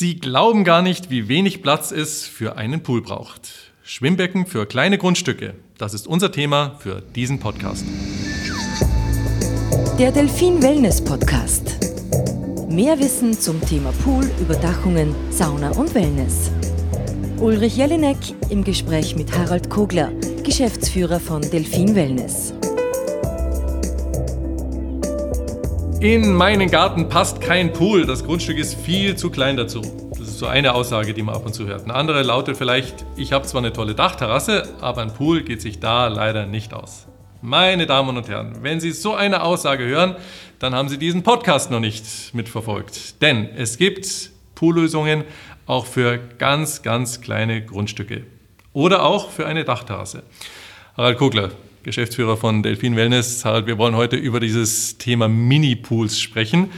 Sie glauben gar nicht, wie wenig Platz es für einen Pool braucht. Schwimmbecken für kleine Grundstücke. Das ist unser Thema für diesen Podcast. Der Delfin Wellness Podcast. Mehr Wissen zum Thema Pool, Überdachungen, Sauna und Wellness. Ulrich Jelinek im Gespräch mit Harald Kogler, Geschäftsführer von Delfin Wellness. In meinen Garten passt kein Pool. Das Grundstück ist viel zu klein dazu. Das ist so eine Aussage, die man ab und zu hört. Eine andere lautet vielleicht, ich habe zwar eine tolle Dachterrasse, aber ein Pool geht sich da leider nicht aus. Meine Damen und Herren, wenn Sie so eine Aussage hören, dann haben Sie diesen Podcast noch nicht mitverfolgt. Denn es gibt Poollösungen auch für ganz, ganz kleine Grundstücke. Oder auch für eine Dachterrasse. Harald Kugler, Geschäftsführer von Delfin Wellness. Harald, wir wollen heute über dieses Thema Mini-Pools sprechen.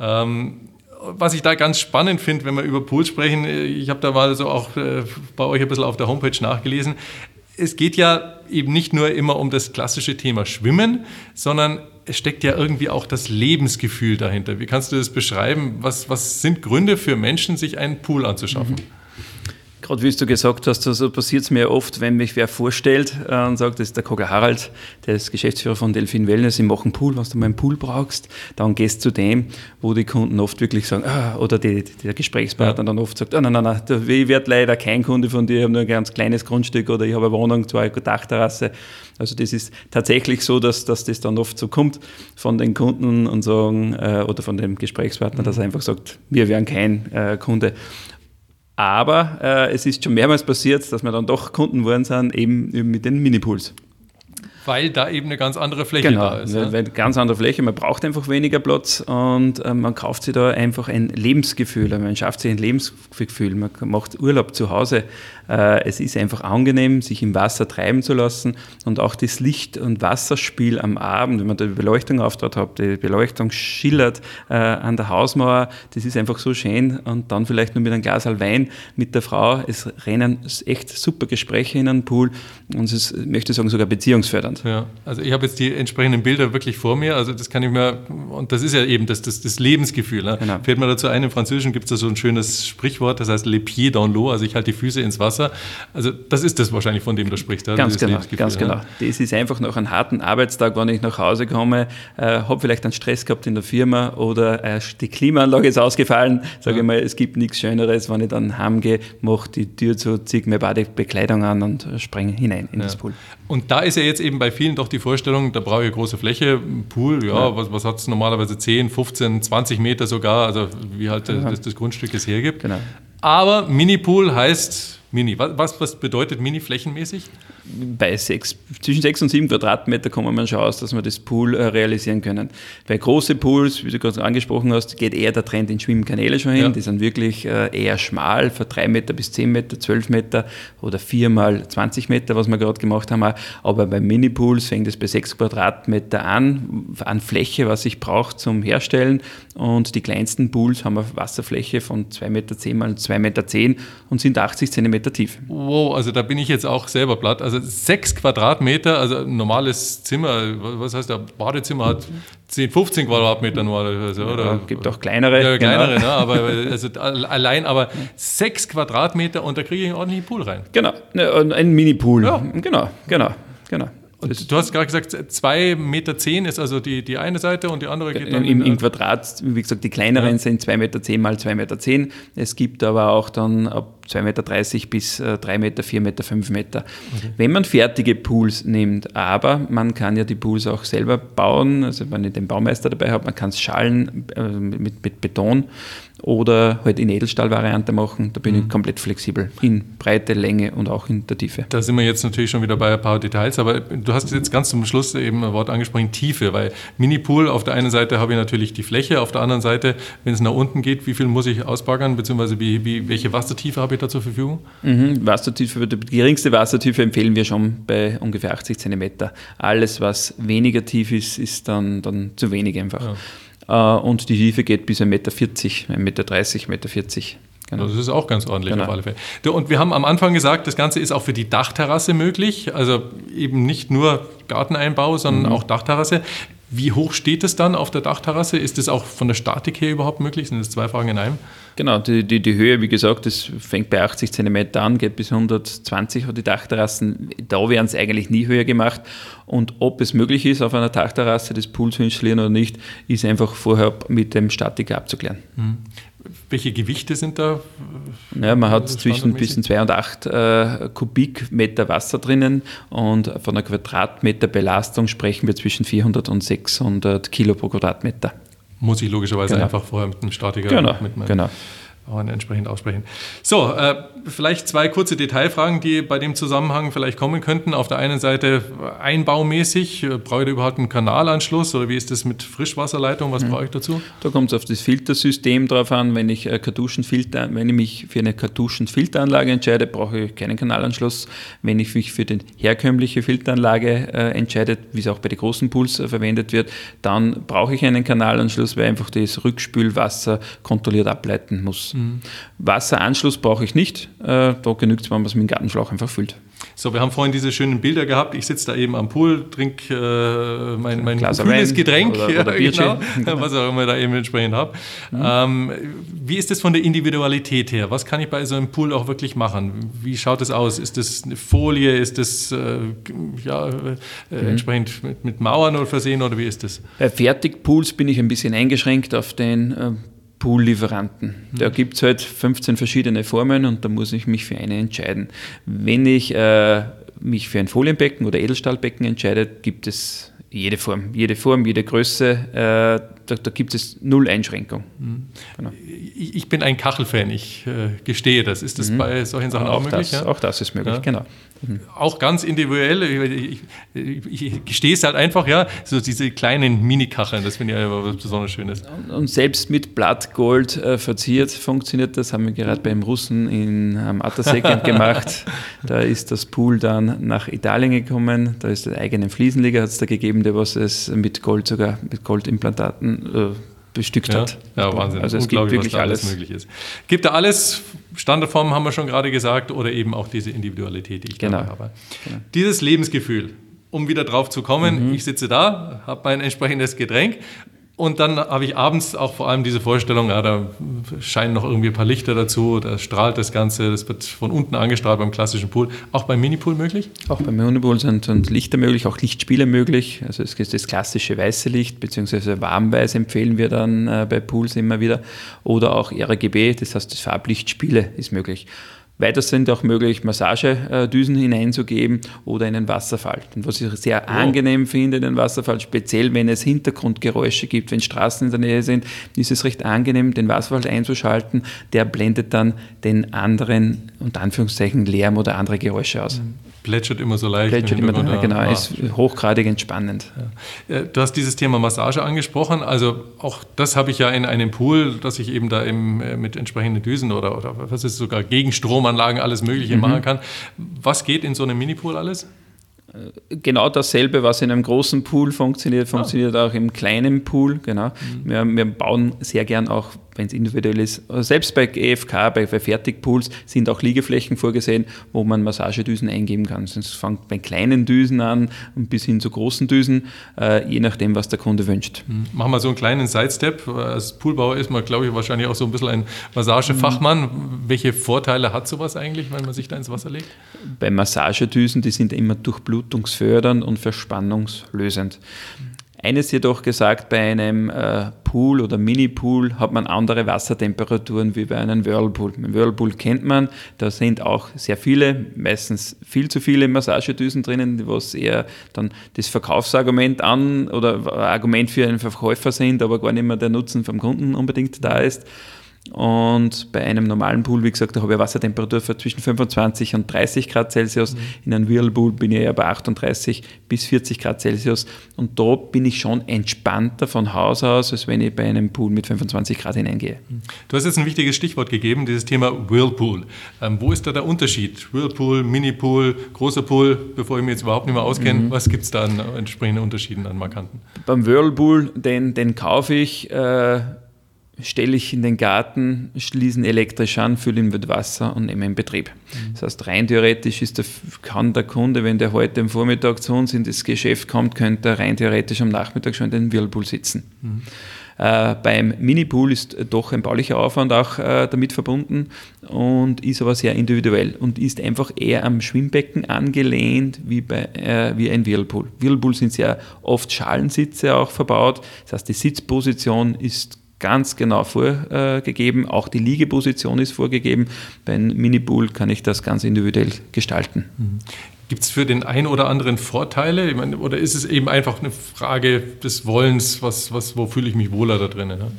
Ähm, was ich da ganz spannend finde, wenn wir über Pools sprechen, ich habe da mal so auch äh, bei euch ein bisschen auf der Homepage nachgelesen. Es geht ja eben nicht nur immer um das klassische Thema Schwimmen, sondern es steckt ja irgendwie auch das Lebensgefühl dahinter. Wie kannst du das beschreiben? Was, was sind Gründe für Menschen, sich einen Pool anzuschaffen? Mhm. Gerade wie du gesagt hast, also passiert es mir oft, wenn mich wer vorstellt äh, und sagt, das ist der Kogler Harald, der ist Geschäftsführer von Delfin Wellness, ich mache einen Pool, wenn du mal einen Pool brauchst, dann gehst du zu dem, wo die Kunden oft wirklich sagen, ah, oder die, der Gesprächspartner ja. dann oft sagt, oh, nein, nein, nein, ich werde leider kein Kunde von dir, ich habe nur ein ganz kleines Grundstück oder ich habe eine Wohnung, zwei Dachterrasse. Also das ist tatsächlich so, dass, dass das dann oft so kommt von den Kunden und sagen, äh, oder von dem Gesprächspartner, mhm. dass er einfach sagt, wir wären kein äh, Kunde. Aber äh, es ist schon mehrmals passiert, dass wir dann doch Kunden geworden sind, eben, eben mit den Minipools. Weil da eben eine ganz andere Fläche genau, da ist. Genau, weil ganz andere Fläche, man braucht einfach weniger Platz und äh, man kauft sich da einfach ein Lebensgefühl, man schafft sich ein Lebensgefühl, man macht Urlaub zu Hause. Äh, es ist einfach angenehm, sich im Wasser treiben zu lassen und auch das Licht- und Wasserspiel am Abend, wenn man da die Beleuchtung auftrat hat, die Beleuchtung schillert äh, an der Hausmauer, das ist einfach so schön. Und dann vielleicht nur mit einem Glas Wein mit der Frau, es rennen echt super Gespräche in einen Pool und es ist, ich möchte sagen, sogar beziehungsfördernd. Ja, also ich habe jetzt die entsprechenden Bilder wirklich vor mir, also das kann ich mir, und das ist ja eben das, das, das Lebensgefühl. Ne? Genau. Fällt mir dazu ein, im Französischen gibt es da so ein schönes Sprichwort, das heißt les pieds dans l'eau, also ich halte die Füße ins Wasser. Also das ist das wahrscheinlich, von dem du sprichst. Ja? Ganz genau, ganz genau. Das ist einfach nach einem harten Arbeitstag, wenn ich nach Hause komme, äh, habe vielleicht einen Stress gehabt in der Firma oder äh, die Klimaanlage ist ausgefallen. Sage ja. ich mal, es gibt nichts Schöneres, wenn ich dann heimgehe, mache die Tür zu, ziehe mir Badebekleidung an und springe hinein in ja. das Pool. Und da ist ja jetzt eben bei vielen doch die Vorstellung, da brauche ich eine große Fläche, Pool, ja, ja. was, was hat es normalerweise 10, 15, 20 Meter sogar, also wie halt das, das Grundstück es hergibt. Genau. Aber Mini-Pool heißt Mini. Was, was bedeutet Mini flächenmäßig? Bei sechs, zwischen 6 und 7 Quadratmeter kommen wir schon aus, dass wir das Pool äh, realisieren können. Bei großen Pools, wie du gerade angesprochen hast, geht eher der Trend in Schwimmkanäle schon hin. Ja. Die sind wirklich äh, eher schmal, von 3 Meter bis 10 Meter, 12 Meter oder 4 mal 20 Meter, was wir gerade gemacht haben. Aber bei Mini-Pools fängt es bei 6 Quadratmeter an, an Fläche, was ich brauche zum Herstellen. Und die kleinsten Pools haben eine Wasserfläche von 2,10 Meter mal 2,10 Meter und sind 80 Zentimeter tief. Wow, also da bin ich jetzt auch selber platt. Also 6 Quadratmeter, also ein normales Zimmer, was heißt der Badezimmer hat 10, 15 Quadratmeter normalerweise, oder? Ja, gibt auch kleinere. Ja, kleinere, genau. ne? aber also allein aber 6 Quadratmeter und da kriege ich einen ordentlichen Pool rein. Genau, ne, ein Mini-Pool. Ja. Genau, genau, genau. Und du hast gerade gesagt, 2,10 Meter zehn ist also die, die eine Seite und die andere geht dann. Im, im Quadrat, wie gesagt, die kleineren ja. sind 2,10 Meter zehn mal 2,10 Meter. Zehn. Es gibt aber auch dann ab 2,30 Meter bis 3 äh, Meter, 4 Meter, 5 Meter. Okay. Wenn man fertige Pools nimmt, aber man kann ja die Pools auch selber bauen, also wenn ich den Baumeister dabei habe, man kann es schallen äh, mit, mit Beton oder halt in Edelstahlvariante machen. Da bin mhm. ich komplett flexibel in Breite, Länge und auch in der Tiefe. Da sind wir jetzt natürlich schon wieder bei ein paar Details, aber du hast jetzt ganz zum Schluss eben ein Wort angesprochen, Tiefe, weil Mini-Pool, auf der einen Seite habe ich natürlich die Fläche, auf der anderen Seite, wenn es nach unten geht, wie viel muss ich ausbaggern, beziehungsweise wie, wie, welche Wassertiefe habe ich da zur Verfügung? Mhm. Wassertiefe, die geringste Wassertiefe empfehlen wir schon bei ungefähr 80 cm. Alles, was weniger tief ist, ist dann, dann zu wenig einfach. Ja. Äh, und die Tiefe geht bis 1,40 Meter, 1,30 Meter, 1,40 Meter. Genau. Das ist auch ganz ordentlich genau. auf alle Fälle. Und wir haben am Anfang gesagt, das Ganze ist auch für die Dachterrasse möglich. Also eben nicht nur Garteneinbau, sondern mhm. auch Dachterrasse. Wie hoch steht es dann auf der Dachterrasse? Ist das auch von der Statik her überhaupt möglich? Sind das zwei Fragen in einem? Genau, die, die, die Höhe, wie gesagt, das fängt bei 80 cm an, geht bis 120 die Dachterrassen. Da werden es eigentlich nie höher gemacht. Und ob es möglich ist, auf einer Dachterrasse das Pool zu installieren oder nicht, ist einfach vorher mit dem Statiker abzuklären. Mhm. Welche Gewichte sind da? Ja, man hat zwischen bis 2 und 8 äh, Kubikmeter Wasser drinnen und von einer Quadratmeter Belastung sprechen wir zwischen 400 und 600 Kilo pro Quadratmeter. Muss ich logischerweise genau. einfach vorher mit dem Statiker genau, mit meinem genau und entsprechend aussprechen. So, äh, vielleicht zwei kurze Detailfragen, die bei dem Zusammenhang vielleicht kommen könnten. Auf der einen Seite einbaumäßig, äh, brauche ich überhaupt einen Kanalanschluss oder wie ist das mit Frischwasserleitung? Was mhm. brauche ich dazu? Da kommt es auf das Filtersystem drauf an. Wenn ich, äh, Kartuschenfilter, wenn ich mich für eine Kartuschenfilteranlage entscheide, brauche ich keinen Kanalanschluss. Wenn ich mich für die herkömmliche Filteranlage äh, entscheide, wie es auch bei den großen Pools äh, verwendet wird, dann brauche ich einen Kanalanschluss, weil einfach das Rückspülwasser kontrolliert ableiten muss. Mhm. Wasseranschluss brauche ich nicht. Äh, da genügt es, wenn man es mit dem Gartenschlauch einfach füllt. So, wir haben vorhin diese schönen Bilder gehabt. Ich sitze da eben am Pool, trinke äh, mein, mein kühles Getränk, oder, oder genau, was auch immer ich da eben entsprechend habe. Mhm. Ähm, wie ist das von der Individualität her? Was kann ich bei so einem Pool auch wirklich machen? Wie schaut es aus? Ist das eine Folie? Ist das äh, ja, äh, mhm. entsprechend mit, mit Mauern oder versehen oder wie ist das? Bei Fertigpools bin ich ein bisschen eingeschränkt auf den äh, Poollieferanten. Mhm. Da gibt es halt 15 verschiedene Formen und da muss ich mich für eine entscheiden. Wenn ich äh, mich für ein Folienbecken oder Edelstahlbecken entscheide, gibt es jede Form, jede Form, jede Größe. Äh, da, da, gibt es null Einschränkung. Mhm. Genau. Ich bin ein Kachelfan, ich äh, gestehe das. Ist das mhm. bei solchen Sachen auch, auch möglich? Das, ja? Auch das ist möglich, ja. genau. Mhm. Auch ganz individuell, ich, ich, ich gestehe es halt einfach, ja, so diese kleinen Mini-Kacheln, das finde ich ja was besonders Schönes. Und selbst mit Blattgold äh, verziert funktioniert das, haben wir gerade beim Russen in am Attersegend gemacht. Da ist das Pool dann nach Italien gekommen, da ist der eigene Fliesenleger, hat es da gegeben, der was es mit Gold sogar, mit Goldimplantaten äh, bestückt ja, hat. Ja, Wahnsinn. Also es gibt wirklich alles. alles möglich ist. Gibt da alles, Standardformen haben wir schon gerade gesagt, oder eben auch diese Individualität, die ich genau. habe. Genau. Dieses Lebensgefühl, um wieder drauf zu kommen, mhm. ich sitze da, habe mein entsprechendes Getränk und dann habe ich abends auch vor allem diese Vorstellung, ja, da scheinen noch irgendwie ein paar Lichter dazu, da strahlt das Ganze, das wird von unten angestrahlt beim klassischen Pool. Auch beim Minipool möglich? Auch beim Minipool sind, sind Lichter möglich, auch Lichtspiele möglich. Also es gibt das klassische weiße Licht, beziehungsweise warmweiß empfehlen wir dann äh, bei Pools immer wieder. Oder auch RGB, das heißt das Farblichtspiele ist möglich. Weiter sind auch möglich, Massagedüsen hineinzugeben oder einen Wasserfall. Und was ich sehr oh. angenehm finde, den Wasserfall, speziell wenn es Hintergrundgeräusche gibt, wenn Straßen in der Nähe sind, ist es recht angenehm, den Wasserfall einzuschalten. Der blendet dann den anderen, unter Anführungszeichen, Lärm oder andere Geräusche aus. Mhm plätschert immer so leicht. Plätschert immer, da, genau, ah. ist hochgradig entspannend. Ja. Du hast dieses Thema Massage angesprochen. Also auch das habe ich ja in einem Pool, dass ich eben da eben äh, mit entsprechenden Düsen oder, oder was ist sogar Gegenstromanlagen alles Mögliche mhm. machen kann. Was geht in so einem Minipool alles? Genau dasselbe, was in einem großen Pool funktioniert, funktioniert ah. auch im kleinen Pool. Genau. Mhm. Wir, wir, bauen sehr gern auch, wenn es individuell ist, selbst bei EFK, bei, bei Fertigpools sind auch Liegeflächen vorgesehen, wo man Massagedüsen eingeben kann. Es fängt bei kleinen Düsen an und bis hin zu großen Düsen, äh, je nachdem, was der Kunde wünscht. Mhm. Machen wir so einen kleinen Sidestep. Als Poolbauer ist man, glaube ich, wahrscheinlich auch so ein bisschen ein Massagefachmann. Mhm. Welche Vorteile hat sowas eigentlich, wenn man sich da ins Wasser legt? Bei Massagedüsen, die sind immer durchblutet blutungsfördernd und verspannungslösend. Eines jedoch gesagt, bei einem äh, Pool oder Mini-Pool hat man andere Wassertemperaturen wie bei einem Whirlpool. Ein Whirlpool kennt man, da sind auch sehr viele, meistens viel zu viele Massagedüsen drinnen, was eher dann das Verkaufsargument an oder Argument für einen Verkäufer sind, aber gar nicht mehr der Nutzen vom Kunden unbedingt da ist. Und bei einem normalen Pool, wie gesagt, da habe ich eine Wassertemperatur von zwischen 25 und 30 Grad Celsius. Mhm. In einem Whirlpool bin ich ja bei 38 bis 40 Grad Celsius. Und da bin ich schon entspannter von Haus aus, als wenn ich bei einem Pool mit 25 Grad hineingehe. Mhm. Du hast jetzt ein wichtiges Stichwort gegeben, dieses Thema Whirlpool. Ähm, wo ist da der Unterschied? Whirlpool, Mini-Pool, großer Pool, bevor ich mich jetzt überhaupt nicht mehr auskenne, mhm. was gibt es da an entsprechenden Unterschieden an Markanten? Beim Whirlpool, den, den kaufe ich. Äh, stelle ich in den Garten, schließe ihn elektrisch an, fülle ihn mit Wasser und nehme in Betrieb. Mhm. Das heißt, rein theoretisch ist der, kann der Kunde, wenn der heute am Vormittag zu uns in das Geschäft kommt, könnte er rein theoretisch am Nachmittag schon in den Whirlpool sitzen. Mhm. Äh, beim Minipool ist doch ein baulicher Aufwand auch äh, damit verbunden und ist aber sehr individuell und ist einfach eher am Schwimmbecken angelehnt wie, bei, äh, wie ein Whirlpool. Whirlpool sind sehr oft Schalensitze auch verbaut, das heißt die Sitzposition ist ganz genau vorgegeben. Auch die Liegeposition ist vorgegeben. Beim Minipool kann ich das ganz individuell gestalten. Mhm. Gibt es für den einen oder anderen Vorteile? Meine, oder ist es eben einfach eine Frage des Wollens, was, was, wo fühle ich mich wohler da drinnen? Ne?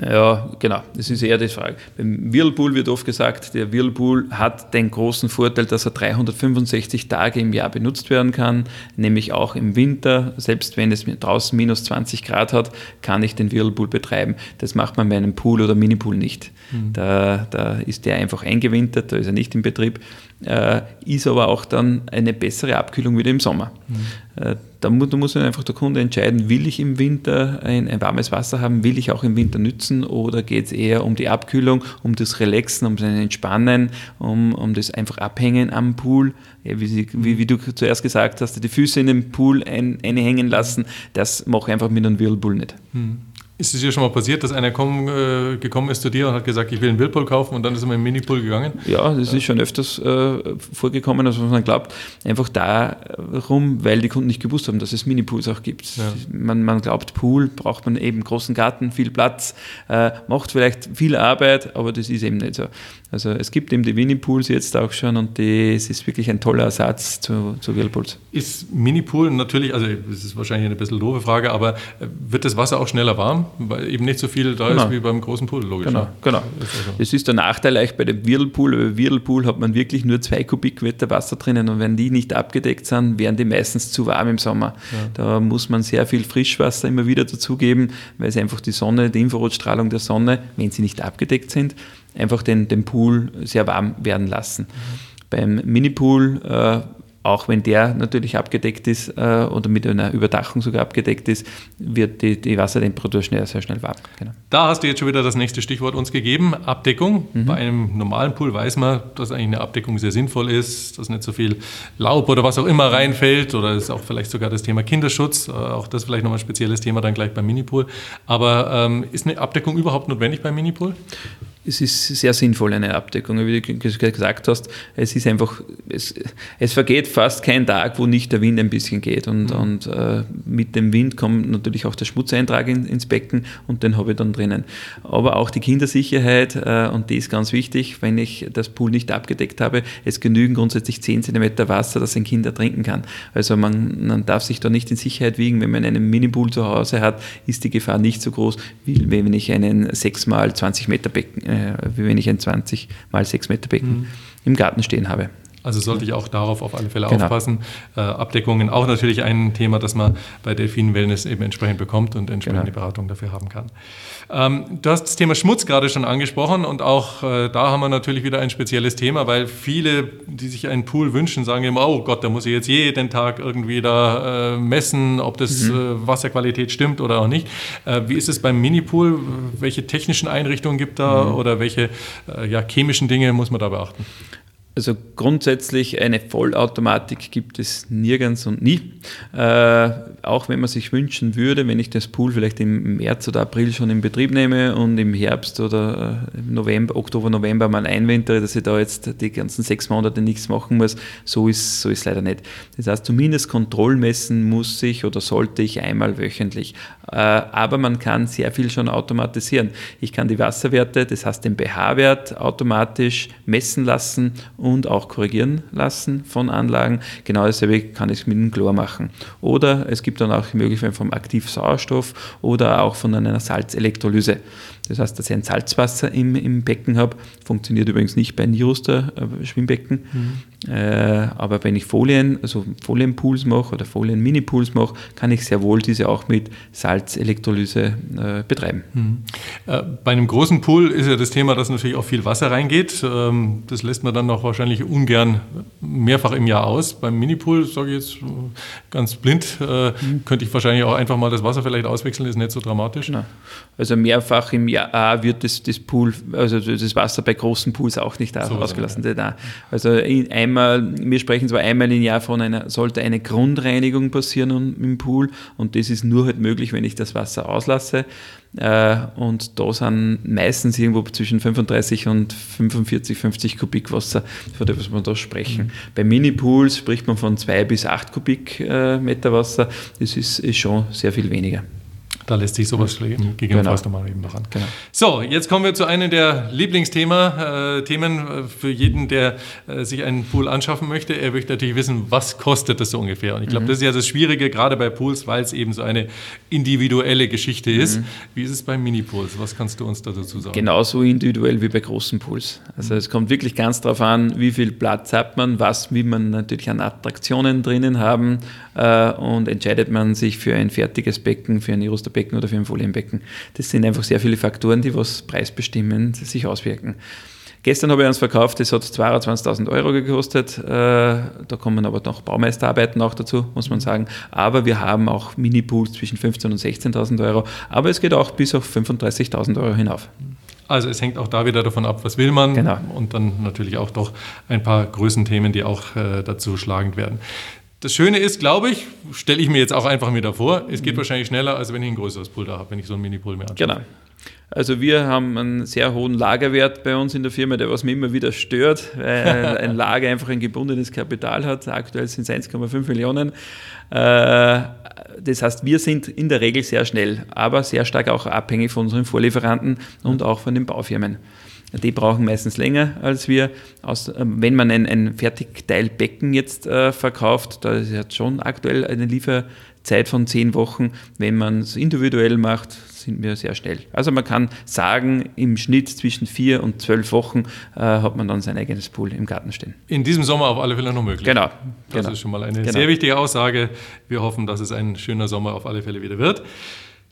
Ja, genau, das ist eher die Frage. Beim Whirlpool wird oft gesagt, der Whirlpool hat den großen Vorteil, dass er 365 Tage im Jahr benutzt werden kann, nämlich auch im Winter, selbst wenn es draußen minus 20 Grad hat, kann ich den Whirlpool betreiben. Das macht man bei einem Pool oder Minipool nicht. Mhm. Da, da ist der einfach eingewintert, da ist er nicht in Betrieb, äh, ist aber auch dann eine bessere Abkühlung wieder im Sommer. Mhm. Äh, da, mu da muss einfach der Kunde entscheiden, will ich im Winter ein, ein warmes Wasser haben, will ich auch im Winter nützen oder geht es eher um die Abkühlung, um das Relaxen, um das Entspannen, um, um das einfach Abhängen am Pool. Ja, wie, sie, wie, wie, du zuerst gesagt hast, die Füße in den Pool ein, einhängen lassen, das mache ich einfach mit einem Whirlpool nicht. Mhm. Ist es dir schon mal passiert, dass einer komm, äh, gekommen ist zu dir und hat gesagt, ich will einen Whirlpool kaufen und dann ist er mit einem Minipool gegangen? Ja, das ist schon öfters äh, vorgekommen, als man glaubt. Einfach darum, weil die Kunden nicht gewusst haben, dass es Minipools auch gibt. Ja. Man, man, glaubt, Pool braucht man eben großen Garten, viel Platz, äh, macht vielleicht viel Arbeit, aber das ist eben nicht so. Also es gibt eben die Minipools jetzt auch schon und es ist wirklich ein toller Ersatz zu, zu Whirlpools. Ist Minipool natürlich, also das ist wahrscheinlich eine bisschen doofe Frage, aber äh, wird das Wasser auch schneller warm? Weil eben nicht so viel da genau. ist wie beim großen Pool, logisch. Genau, genau. Das ist der Nachteil eigentlich bei dem Whirlpool. Bei Whirlpool hat man wirklich nur zwei Kubikmeter Wasser drinnen und wenn die nicht abgedeckt sind, werden die meistens zu warm im Sommer. Ja. Da muss man sehr viel Frischwasser immer wieder dazugeben, weil es einfach die Sonne, die Infrarotstrahlung der Sonne, wenn sie nicht abgedeckt sind, einfach den, den Pool sehr warm werden lassen. Mhm. Beim Minipool äh, auch wenn der natürlich abgedeckt ist äh, oder mit einer Überdachung sogar abgedeckt ist, wird die, die Wassertemperatur schnell, sehr schnell warm. Genau. Da hast du jetzt schon wieder das nächste Stichwort uns gegeben, Abdeckung. Mhm. Bei einem normalen Pool weiß man, dass eigentlich eine Abdeckung sehr sinnvoll ist, dass nicht so viel Laub oder was auch immer reinfällt oder ist auch vielleicht sogar das Thema Kinderschutz, äh, auch das vielleicht nochmal ein spezielles Thema dann gleich beim Minipool. Aber ähm, ist eine Abdeckung überhaupt notwendig beim Minipool? Es ist sehr sinnvoll, eine Abdeckung. Wie du gesagt hast, es ist einfach, es, es vergeht fast kein Tag, wo nicht der Wind ein bisschen geht. Und, mhm. und äh, mit dem Wind kommt natürlich auch der Schmutzeintrag in, ins Becken und den habe ich dann drinnen. Aber auch die Kindersicherheit, äh, und die ist ganz wichtig, wenn ich das Pool nicht abgedeckt habe, es genügen grundsätzlich 10 cm Wasser, das ein Kind ertrinken kann. Also man, man darf sich da nicht in Sicherheit wiegen. Wenn man einen Minipool zu Hause hat, ist die Gefahr nicht so groß, wie wenn ich einen 6 mal 20 Meter Becken äh, wie wenn ich ein 20 mal 6 Meter Becken mhm. im Garten stehen habe. Also sollte ich auch darauf auf alle Fälle genau. aufpassen. Äh, Abdeckungen auch natürlich ein Thema, das man bei Delfin Wellness eben entsprechend bekommt und entsprechende genau. Beratung dafür haben kann. Ähm, du hast das Thema Schmutz gerade schon angesprochen und auch äh, da haben wir natürlich wieder ein spezielles Thema, weil viele, die sich einen Pool wünschen, sagen immer, oh Gott, da muss ich jetzt jeden Tag irgendwie da äh, messen, ob das mhm. Äh, Wasserqualität stimmt oder auch nicht. Äh, wie ist es beim Minipool? Welche technischen Einrichtungen gibt da mhm. oder welche äh, ja, chemischen Dinge muss man da beachten? Also grundsätzlich eine Vollautomatik gibt es nirgends und nie. Äh, auch wenn man sich wünschen würde, wenn ich das Pool vielleicht im März oder April schon in Betrieb nehme und im Herbst oder äh, November, Oktober, November mal einwintere, dass ich da jetzt die ganzen sechs Monate nichts machen muss, so ist so ist leider nicht. Das heißt, zumindest Kontrollmessen muss ich oder sollte ich einmal wöchentlich. Äh, aber man kann sehr viel schon automatisieren. Ich kann die Wasserwerte, das heißt den pH-Wert automatisch messen lassen und auch korrigieren lassen von Anlagen. Genau dasselbe kann ich mit dem Chlor machen. Oder es gibt dann auch die Möglichkeit vom Aktivsauerstoff oder auch von einer Salzelektrolyse. Das heißt, dass ich ein Salzwasser im, im Becken habe. Funktioniert übrigens nicht bei Niruster äh, Schwimmbecken. Mhm. Äh, aber wenn ich Folien, also Folienpools mache oder Folien-Mini-Pools mache, kann ich sehr wohl diese auch mit Salzelektrolyse äh, betreiben. Mhm. Äh, bei einem großen Pool ist ja das Thema, dass natürlich auch viel Wasser reingeht. Ähm, das lässt man dann noch wahrscheinlich ungern mehrfach im Jahr aus. Beim Mini-Pool, sage ich jetzt ganz blind, äh, mhm. könnte ich wahrscheinlich auch einfach mal das Wasser vielleicht auswechseln, ist nicht so dramatisch. Genau. Also mehrfach im Jahr wird das, das Pool, also das Wasser bei großen Pools auch nicht so ausgelassen. Ja. Also einmal, wir sprechen zwar einmal im Jahr von einer, sollte eine Grundreinigung passieren im Pool und das ist nur halt möglich, wenn ich das Wasser auslasse. Äh, und da sind meistens irgendwo zwischen 35 und 45, 50 Kubik Wasser, von dem wir da sprechen. Mhm. Bei Mini-Pools spricht man von 2 bis 8 Kubikmeter Wasser. Das ist, ist schon sehr viel weniger. Da lässt sich sowas mhm. gegebenenfalls genau. nochmal eben noch an. Genau. So, jetzt kommen wir zu einem der Lieblingsthemen äh, Themen äh, für jeden, der äh, sich einen Pool anschaffen möchte. Er möchte natürlich wissen, was kostet das so ungefähr. Und ich glaube, mhm. das ist ja das Schwierige, gerade bei Pools, weil es eben so eine individuelle Geschichte ist. Mhm. Wie ist es bei Mini-Pools? Was kannst du uns dazu sagen? Genauso individuell wie bei großen Pools. Also es kommt wirklich ganz darauf an, wie viel Platz hat man, was will man natürlich an Attraktionen drinnen haben äh, und entscheidet man sich für ein fertiges Becken, für ein Iruster Becken oder für ein Folienbecken. Das sind einfach sehr viele Faktoren, die was preisbestimmend sich auswirken. Gestern habe ich eins verkauft, das hat 22.000 Euro gekostet. Äh, da kommen aber noch Baumeisterarbeiten auch dazu, muss man sagen. Aber wir haben auch Mini-Pools zwischen 15.000 und 16.000 Euro. Aber es geht auch bis auf 35.000 Euro hinauf. Also es hängt auch da wieder davon ab, was will man. Genau. Und dann natürlich auch doch ein paar Größenthemen, die auch äh, dazu schlagend werden. Das Schöne ist, glaube ich, stelle ich mir jetzt auch einfach mir davor, es geht mhm. wahrscheinlich schneller, als wenn ich ein größeres Pool da habe, wenn ich so ein Mini-Pool mir anschaue. Genau. Also wir haben einen sehr hohen Lagerwert bei uns in der Firma, der was mir immer wieder stört, weil ein Lager einfach ein gebundenes Kapital hat. Aktuell sind es 1,5 Millionen. Äh, das heißt, wir sind in der Regel sehr schnell, aber sehr stark auch abhängig von unseren Vorlieferanten und auch von den Baufirmen. Die brauchen meistens länger als wir. Aus, äh, wenn man ein, ein Fertigteilbecken jetzt äh, verkauft, da ist jetzt schon aktuell eine Lieferzeit von zehn Wochen. Wenn man es individuell macht, sind wir sehr schnell. Also man kann sagen, im Schnitt zwischen vier und zwölf Wochen äh, hat man dann sein eigenes Pool im Garten stehen. In diesem Sommer auf alle Fälle noch möglich. Genau. Das genau. ist schon mal eine genau. sehr wichtige Aussage. Wir hoffen, dass es ein schöner Sommer auf alle Fälle wieder wird.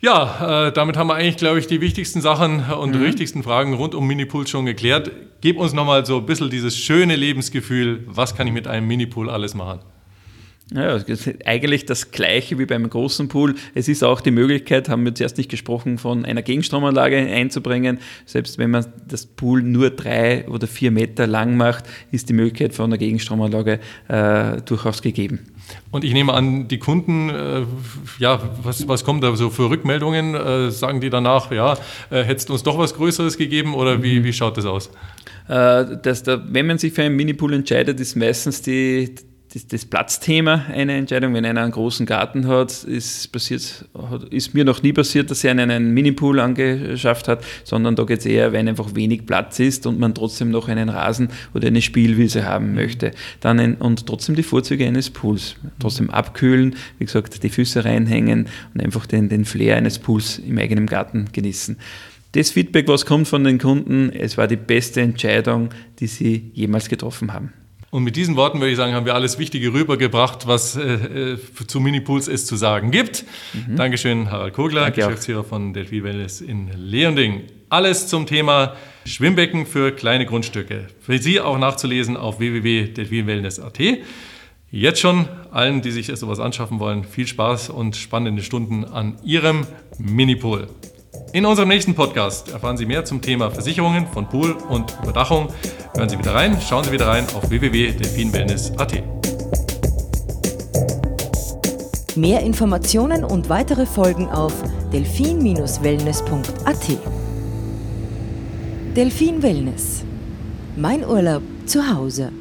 Ja, äh, damit haben wir eigentlich, glaube ich, die wichtigsten Sachen und mhm. wichtigsten Fragen rund um Minipool schon geklärt. Gib uns nochmal so ein bisschen dieses schöne Lebensgefühl. Was kann ich mit einem Minipool alles machen? Ja, ist eigentlich das Gleiche wie beim großen Pool. Es ist auch die Möglichkeit, haben wir zuerst nicht gesprochen, von einer Gegenstromanlage einzubringen. Selbst wenn man das Pool nur drei oder vier Meter lang macht, ist die Möglichkeit von einer Gegenstromanlage äh, durchaus gegeben. Und ich nehme an, die Kunden, äh, ja, was, was kommt da so für Rückmeldungen? Äh, sagen die danach, ja, äh, hättest du uns doch was Größeres gegeben oder wie, mhm. wie schaut das aus? Äh, dass da, wenn man sich für einen Minipool entscheidet, ist meistens die, das, das, Platzthema eine Entscheidung. Wenn einer einen großen Garten hat, ist, passiert, ist mir noch nie passiert, dass er einen, einen Minipool angeschafft hat, sondern da geht es eher, wenn einfach wenig Platz ist und man trotzdem noch einen Rasen oder eine Spielwiese haben möchte. Dann ein, und trotzdem die Vorzüge eines Pools. Trotzdem abkühlen, wie gesagt, die Füße reinhängen und einfach den, den Flair eines Pools im eigenen Garten genießen. Das Feedback, was kommt von den Kunden, es war die beste Entscheidung, die sie jemals getroffen haben. Und mit diesen Worten würde ich sagen, haben wir alles Wichtige rübergebracht, was äh, äh zu Minipools es zu sagen gibt. Mhm. Dankeschön, Harald Kogler, Danke Geschäftsführer auch. von Delphi Wellness in Leonding. Alles zum Thema Schwimmbecken für kleine Grundstücke. Für Sie auch nachzulesen auf www.delphinwellness.at. Jetzt schon allen, die sich sowas anschaffen wollen, viel Spaß und spannende Stunden an Ihrem Minipool. In unserem nächsten Podcast erfahren Sie mehr zum Thema Versicherungen von Pool und Überdachung. Hören Sie wieder rein, schauen Sie wieder rein auf www.delfinwellness.at. Mehr Informationen und weitere Folgen auf delfin-wellness.at. Delfin Wellness. Mein Urlaub zu Hause.